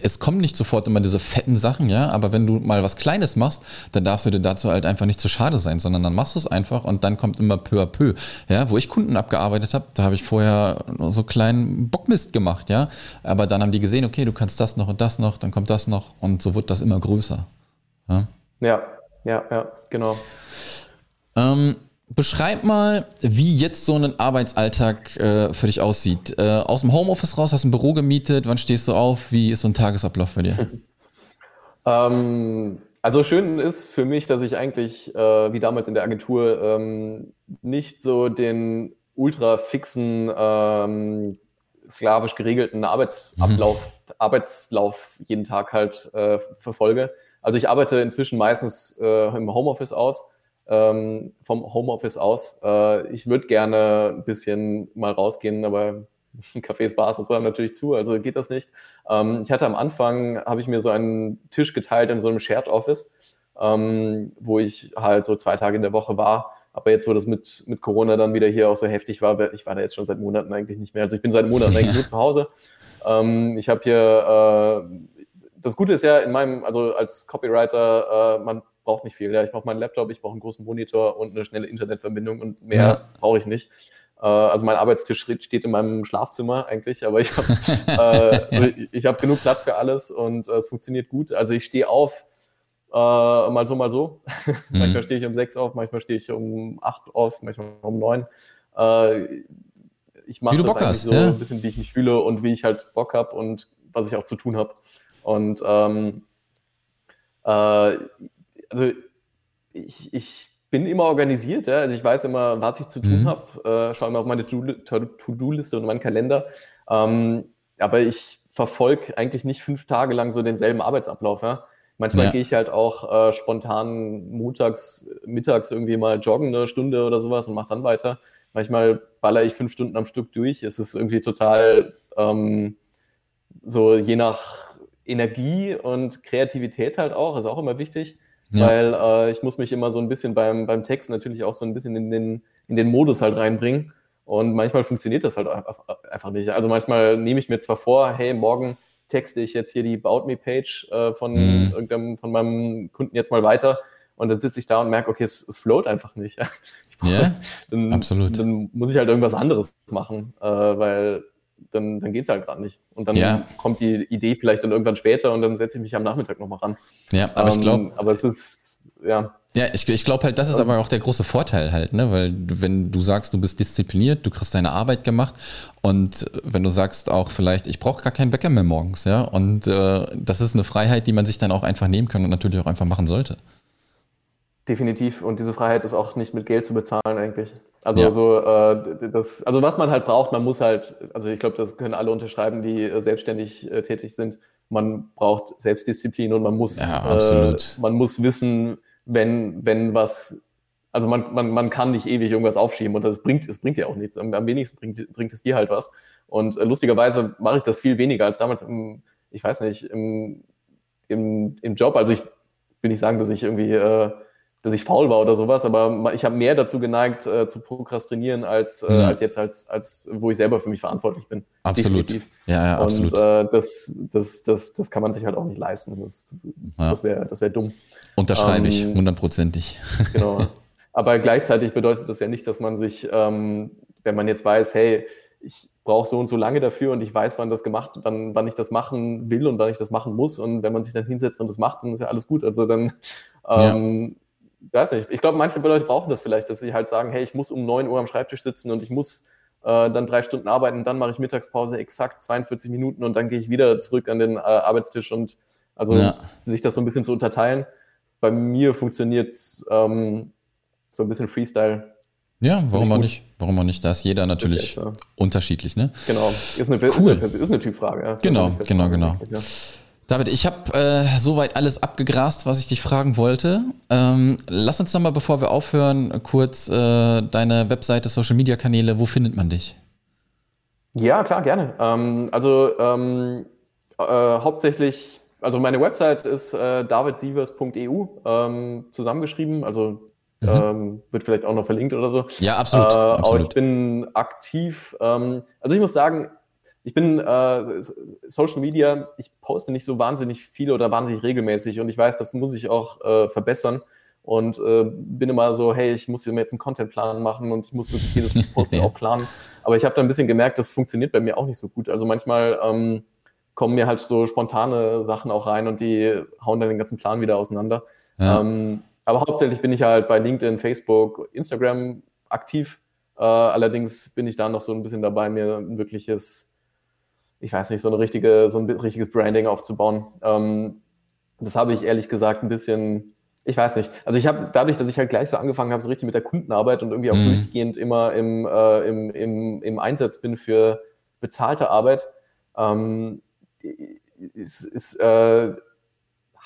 es kommen nicht sofort immer diese fetten Sachen, ja, aber wenn du mal was Kleines machst, dann darfst du dir dazu halt einfach nicht zu schade sein, sondern dann machst du es einfach und dann kommt immer peu à peu. Ja, wo ich Kunden abgearbeitet habe, da habe ich vorher so kleinen Bockmist gemacht, ja. Aber dann haben die gesehen, okay, du kannst das noch und das noch, dann kommt das noch und so wird das immer größer. Ja, ja, ja, ja genau. Ähm, beschreib mal, wie jetzt so ein Arbeitsalltag äh, für dich aussieht. Äh, aus dem Homeoffice raus, hast du ein Büro gemietet, wann stehst du auf? Wie ist so ein Tagesablauf bei dir? ähm, also schön ist für mich, dass ich eigentlich, äh, wie damals in der Agentur, ähm, nicht so den ultra fixen, ähm, sklavisch geregelten Arbeitsablauf, mhm. Arbeitslauf jeden Tag halt äh, verfolge. Also ich arbeite inzwischen meistens äh, im Homeoffice aus ähm, vom Homeoffice aus. Äh, ich würde gerne ein bisschen mal rausgehen, aber Cafés, Bars und so haben natürlich zu, also geht das nicht. Ähm, ich hatte am Anfang, habe ich mir so einen Tisch geteilt in so einem Shared Office, ähm, wo ich halt so zwei Tage in der Woche war. Aber jetzt, wo das mit, mit Corona dann wieder hier auch so heftig war, ich war da jetzt schon seit Monaten eigentlich nicht mehr. Also ich bin seit Monaten eigentlich nur zu Hause. Ähm, ich habe hier, äh, das Gute ist ja in meinem, also als Copywriter, äh, man brauche nicht viel. Ja, ich brauche meinen Laptop, ich brauche einen großen Monitor und eine schnelle Internetverbindung und mehr ja. brauche ich nicht. Äh, also mein Arbeitstisch steht in meinem Schlafzimmer eigentlich, aber ich habe äh, ja. hab genug Platz für alles und äh, es funktioniert gut. Also ich stehe auf, äh, mal so, mal so. Mhm. manchmal stehe ich um sechs auf, manchmal stehe ich um acht auf, manchmal um neun. Äh, ich mache das Bock eigentlich hast, so ja. ein bisschen, wie ich mich fühle und wie ich halt Bock habe und was ich auch zu tun habe. Und ähm, äh, also ich, ich bin immer organisiert, ja? also ich weiß immer, was ich zu tun mhm. habe, äh, schaue immer auf meine To-Do-Liste und meinen Kalender, ähm, aber ich verfolge eigentlich nicht fünf Tage lang so denselben Arbeitsablauf. Ja? Manchmal ja. gehe ich halt auch äh, spontan montags, mittags irgendwie mal joggen eine Stunde oder sowas und mache dann weiter. Manchmal baller ich fünf Stunden am Stück durch. Es ist irgendwie total ähm, so je nach Energie und Kreativität halt auch, ist auch immer wichtig. Ja. Weil äh, ich muss mich immer so ein bisschen beim, beim Text natürlich auch so ein bisschen in den, in den Modus halt reinbringen. Und manchmal funktioniert das halt einfach nicht. Also manchmal nehme ich mir zwar vor, hey, morgen texte ich jetzt hier die About Me Page äh, von mhm. irgendeinem, von meinem Kunden jetzt mal weiter. und dann sitze ich da und merke, okay, es, es float einfach nicht. Ja, dann, absolut. Dann muss ich halt irgendwas anderes machen, äh, weil dann, dann geht es halt gerade nicht. Und dann Ja. kommt die Idee vielleicht dann irgendwann später und dann setze ich mich am Nachmittag nochmal ran. Ja, aber ich Ähm, glaube, Aber es ist, ja, Ja, ich, ich glaube halt, das ist aber auch der große Vorteil halt, ne? Weil wenn du sagst, du bist diszipliniert, du kriegst deine Arbeit gemacht und wenn du sagst auch vielleicht, ich brauche gar keinen Wecker mehr morgens, ja, und äh, das ist eine Freiheit, die man sich dann auch einfach nehmen kann und natürlich auch einfach machen sollte. Definitiv. Und diese Freiheit ist auch nicht mit Geld zu bezahlen eigentlich. Also Ja. so, äh, das, also was man halt braucht, man muss halt, also ich glaube, das können alle unterschreiben, die äh, selbstständig äh, tätig sind. Man braucht Selbstdisziplin und man muss, Ja, absolut. Äh, man muss wissen, wenn, wenn was, also man, man, man kann nicht ewig irgendwas aufschieben und das bringt, es bringt dir auch nichts. Am, am wenigsten bringt, bringt es dir halt was. Und äh, lustigerweise mache ich das viel weniger als damals im, ich weiß nicht, im, im, im Job. Also ich will nicht sagen, dass ich irgendwie, äh, dass ich faul war oder sowas, aber ich habe mehr dazu geneigt, äh, zu prokrastinieren, als, äh, Ja. als jetzt, als, als wo ich selber für mich verantwortlich bin. Absolut. Definitiv. Ja, ja, absolut. Und äh, das, das, das, das kann man sich halt auch nicht leisten. Das, Ja. das wäre das wär dumm. Unterschreibe ich, ähm, hundertprozentig. Genau. Aber gleichzeitig bedeutet das ja nicht, dass man sich, ähm, wenn man jetzt weiß, hey, ich brauche so und so lange dafür und ich weiß, wann das gemacht, wann, wann ich das machen will und wann ich das machen muss. Und wenn man sich dann hinsetzt und das macht, dann ist ja alles gut. Also dann, ähm, weiß nicht, ich glaube, manche Leute brauchen das vielleicht, dass sie halt sagen, hey, ich muss um 9 Uhr am Schreibtisch sitzen und ich muss äh, dann drei Stunden arbeiten dann mache ich Mittagspause exakt 42 Minuten und dann gehe ich wieder zurück an den äh, Arbeitstisch und also Ja. sich das so ein bisschen zu unterteilen. Bei mir funktioniert es ähm, so ein bisschen Freestyle. Ja, warum auch nicht? Warum auch nicht? Da ist jeder natürlich ja. unterschiedlich, ne? Genau. Ist eine, Cool. ist eine, ist eine Typfrage. Ja. Genau, ist genau, eine genau. Typfrage, David, ich habe äh, soweit alles abgegrast, was ich dich fragen wollte. Ähm, lass uns nochmal, bevor wir aufhören, kurz äh, deine Webseite, Social Media Kanäle, wo findet man dich? Ja, klar, gerne. Ähm, also ähm, äh, hauptsächlich, also meine Website ist äh, davidsievers.eu ähm, zusammengeschrieben, also ähm, wird vielleicht auch noch verlinkt oder so. Ja, Mhm. absolut. Äh, aber ich absolut. bin aktiv. Ähm, also ich muss sagen, ich bin äh, Social Media, ich poste nicht so wahnsinnig viel oder wahnsinnig regelmäßig und ich weiß, das muss ich auch äh, verbessern. Und äh, bin immer so, hey, ich muss mir jetzt einen Contentplan machen und ich muss wirklich jedes Posten auch planen. Aber ich habe da ein bisschen gemerkt, das funktioniert bei mir auch nicht so gut. Also manchmal ähm, kommen mir halt so spontane Sachen auch rein und die hauen dann den ganzen Plan wieder auseinander. Ja. Ähm, aber hauptsächlich bin ich halt bei LinkedIn, Facebook, Instagram aktiv. Äh, allerdings bin ich da noch so ein bisschen dabei, mir ein wirkliches, ich weiß nicht, so eine richtige, so ein richtiges Branding aufzubauen. Ähm, das habe ich ehrlich gesagt ein bisschen, ich weiß nicht. Also ich habe dadurch, dass ich halt gleich so angefangen habe, so richtig mit der Kundenarbeit und irgendwie auch Mhm. durchgehend immer im, äh, im, im, im Einsatz bin für bezahlte Arbeit, ähm, ist, ist, äh,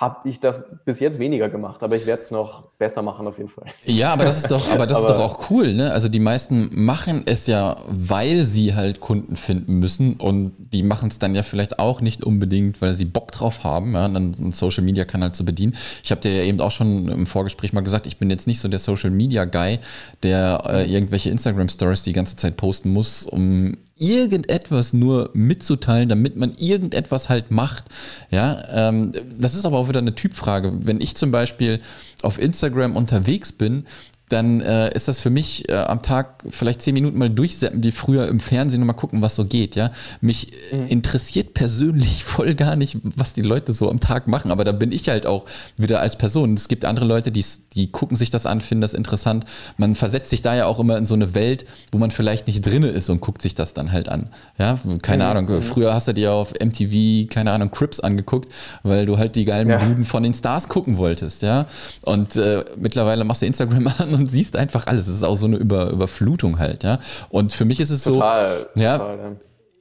habe ich das bis jetzt weniger gemacht, aber ich werde es noch besser machen auf jeden Fall. Ja, aber das ist doch, aber das ist Aber- doch auch cool, ne? Also die meisten machen es ja, weil sie halt Kunden finden müssen und die machen es dann ja vielleicht auch nicht unbedingt, weil sie Bock drauf haben, ja, dann einen Social Media Kanal zu bedienen. Ich habe dir ja eben auch schon im Vorgespräch mal gesagt, ich bin jetzt nicht so der Social Media Guy, der äh, irgendwelche Instagram Stories die ganze Zeit posten muss, um irgendetwas nur mitzuteilen, damit man irgendetwas halt macht. Ja, ähm, das ist aber auch wieder eine Typfrage. Wenn ich zum Beispiel auf Instagram unterwegs bin, dann äh, ist das für mich äh, am Tag vielleicht zehn Minuten mal durchseppen, wie früher im Fernsehen und mal gucken, was so geht, ja. Mich äh, interessiert persönlich voll gar nicht, was die Leute so am Tag machen, aber da bin ich halt auch wieder als Person. Es gibt andere Leute, die, die gucken sich das an, finden das interessant. Man versetzt sich da ja auch immer in so eine Welt, wo man vielleicht nicht drinne ist und guckt sich das dann halt an. Ja, keine Ahnung. Früher hast du dir auf MTV, keine Ahnung, Crips angeguckt, weil du halt die geilen Ja. Buden von den Stars gucken wolltest, ja. Und äh, mittlerweile machst du Instagram an und siehst einfach alles. Es ist auch so eine Über Überflutung halt, ja. Und für mich ist es Total. so, ja, total, ja.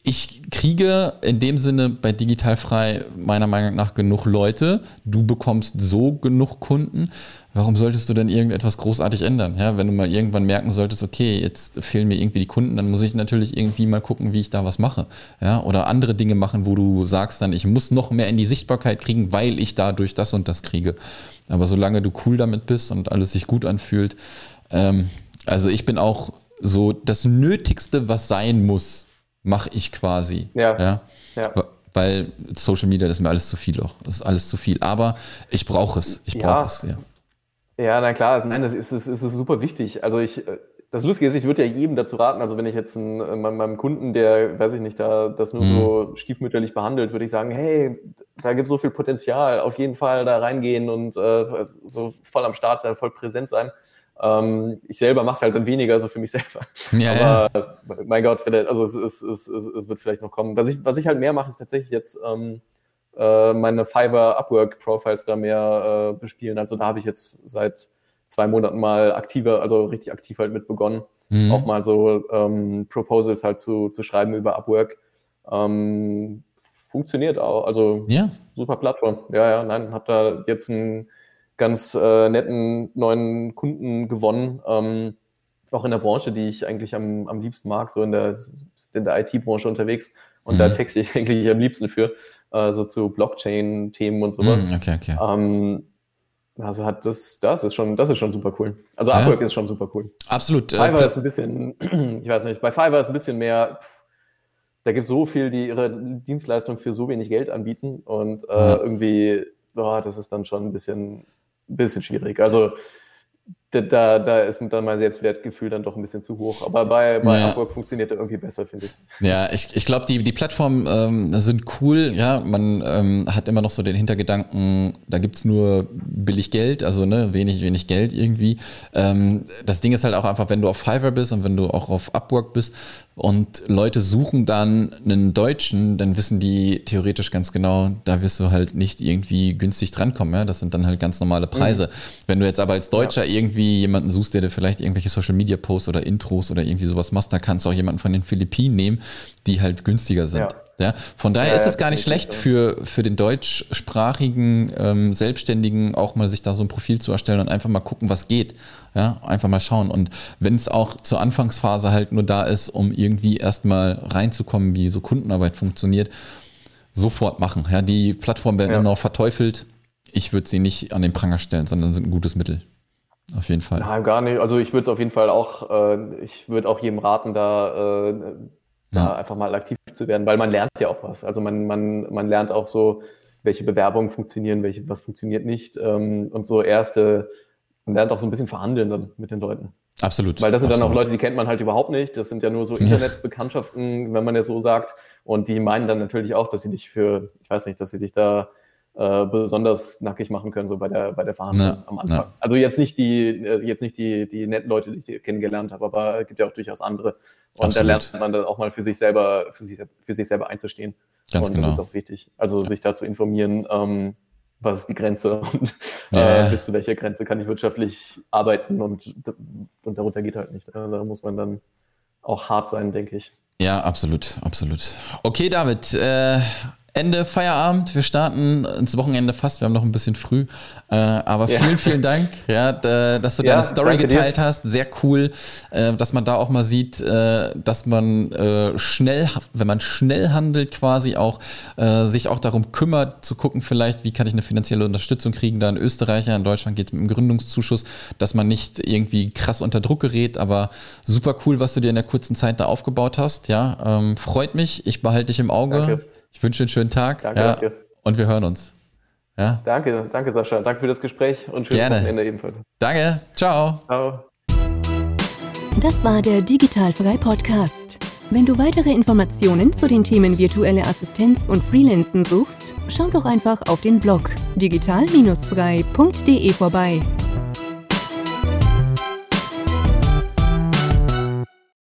ich kriege in dem Sinne bei Digitalfrei meiner Meinung nach genug Leute. Du bekommst so genug Kunden. Warum solltest du denn irgendetwas großartig ändern? Ja, wenn du mal irgendwann merken solltest, okay, jetzt fehlen mir irgendwie die Kunden, dann muss ich natürlich irgendwie mal gucken, wie ich da was mache. Ja, oder andere Dinge machen, wo du sagst dann, ich muss noch mehr in die Sichtbarkeit kriegen, weil ich dadurch das und das kriege. Aber solange du cool damit bist und alles sich gut anfühlt, ähm, also ich bin auch so das Nötigste, was sein muss, mache ich quasi. Ja. ja? Ja. Weil Social Media das ist mir alles zu viel auch. Das ist alles zu viel. Aber ich brauche es. Ich Ja. brauche es, ja. Ja, na klar, nein, das ist, ist, ist super wichtig. Also ich, äh, das Lustige ist, ich würde ja jedem dazu raten, also wenn ich jetzt einen, äh, meinem Kunden, der, weiß ich nicht, da das nur mhm. so stiefmütterlich behandelt, würde ich sagen, hey, da gibt es so viel Potenzial, auf jeden Fall da reingehen und äh, so voll am Start sein, voll präsent sein. Ähm, ich selber mache es halt dann weniger, so für mich selber. Ja, Aber ja. mein Gott, also es, es, es, es, wird vielleicht noch kommen. Was ich, was ich halt mehr mache, ist tatsächlich jetzt ähm, äh, meine Fiverr Upwork Profiles da mehr äh, bespielen. Also da habe ich jetzt seit zwei Monaten mal aktiver, also richtig aktiv halt mit begonnen. Mhm. Auch mal so ähm, Proposals halt zu, zu schreiben über Upwork. Ähm, funktioniert auch. Also ja. super Plattform. Ja, ja, nein, habe da jetzt einen ganz äh, netten neuen Kunden gewonnen. Ähm, auch in der Branche, die ich eigentlich am, am liebsten mag, so in der, in der IT-Branche unterwegs. Und mhm. da texte ich eigentlich am liebsten für, äh, so zu Blockchain-Themen und sowas. Mhm, okay, okay. Ähm, also hat das, das ist schon, das ist schon super cool. Also Upwork ja. ist schon super cool. Absolut. Äh, Fiverr äh, ist ein bisschen, ich weiß nicht, bei Fiverr ist ein bisschen mehr, da gibt es so viel, die ihre Dienstleistung für so wenig Geld anbieten und äh, ja. irgendwie, oh, das ist dann schon ein bisschen, ein bisschen schwierig. Also da, da ist dann mein Selbstwertgefühl dann doch ein bisschen zu hoch. Aber bei, bei ja. Upwork funktioniert er irgendwie besser, finde ich. Ja, ich, ich glaube, die, die Plattformen ähm, sind cool. Ja, man ähm, hat immer noch so den Hintergedanken, da gibt es nur billig Geld, also ne, wenig, wenig Geld irgendwie. Ähm, das Ding ist halt auch einfach, wenn du auf Fiverr bist und wenn du auch auf Upwork bist, und Leute suchen dann einen Deutschen, dann wissen die theoretisch ganz genau, da wirst du halt nicht irgendwie günstig drankommen. Ja? Das sind dann halt ganz normale Preise. Mhm. Wenn du jetzt aber als Deutscher ja. irgendwie jemanden suchst, der dir vielleicht irgendwelche Social Media Posts oder Intros oder irgendwie sowas machst, dann kannst du auch jemanden von den Philippinen nehmen, die halt günstiger sind. Ja. Ja, von daher ja, ist es gar nicht schlecht für, für den deutschsprachigen ähm, Selbstständigen auch mal sich da so ein Profil zu erstellen und einfach mal gucken, was geht. Ja, einfach mal schauen. Und wenn es auch zur Anfangsphase halt nur da ist, um irgendwie erstmal reinzukommen, wie so Kundenarbeit funktioniert, sofort machen. Ja, die Plattformen werden ja. immer noch verteufelt. Ich würde sie nicht an den Pranger stellen, sondern sind ein gutes Mittel. Auf jeden Fall. Nein, gar nicht. Also ich würde es auf jeden Fall auch, äh, ich würde auch jedem raten, da äh, da einfach mal aktiv zu werden, weil man lernt ja auch was. Also man, man, man lernt auch so, welche Bewerbungen funktionieren, welche, was funktioniert nicht. Ähm, und so erste, man lernt auch so ein bisschen verhandeln dann mit den Leuten. Absolut. Weil das sind absolut. dann auch Leute, die kennt man halt überhaupt nicht. Das sind ja nur so Internetbekanntschaften, wenn man ja so sagt. Und die meinen dann natürlich auch, dass sie dich für, ich weiß nicht, dass sie dich da äh, besonders nackig machen können, so bei der, bei der Verhandlung ja, am Anfang. Ja. Also jetzt nicht die, äh, jetzt nicht die, die netten Leute, die ich kennengelernt habe, aber es gibt ja auch durchaus andere. Und Absolut. da lernt man dann auch mal für sich selber, für sich, für sich selber einzustehen. Ganz und genau. das ist auch wichtig. Also sich da zu informieren, ähm, was ist die Grenze und ja. äh, bis zu welcher Grenze kann ich wirtschaftlich arbeiten und, und darunter geht halt nicht. Da muss man dann auch hart sein, denke ich. Ja, absolut, absolut. Okay, David, äh, Ende Feierabend. Wir starten ins Wochenende fast. Wir haben noch ein bisschen früh. Äh, aber vielen, ja. vielen Dank, ja, dass du ja, deine Story geteilt dir. hast. Sehr cool, äh, dass man da auch mal sieht, äh, dass man äh, schnell, wenn man schnell handelt, quasi auch äh, sich auch darum kümmert, zu gucken, vielleicht, wie kann ich eine finanzielle Unterstützung kriegen. Da in Österreich, in Deutschland geht es mit einem Gründungszuschuss, dass man nicht irgendwie krass unter Druck gerät. Aber super cool, was du dir in der kurzen Zeit da aufgebaut hast. Ja, ähm, freut mich. Ich behalte dich im Auge. Danke. Ich wünsche einen schönen Tag. Danke, ja, danke. Und wir hören uns. Ja. Danke, danke Sascha. Danke für das Gespräch und schönes Gerne. Wochenende ebenfalls. Danke. Ciao. Ciao. Das war der Digitalfrei Podcast. Wenn du weitere Informationen zu den Themen virtuelle Assistenz und Freelancen suchst, schau doch einfach auf den Blog digital-frei.de vorbei.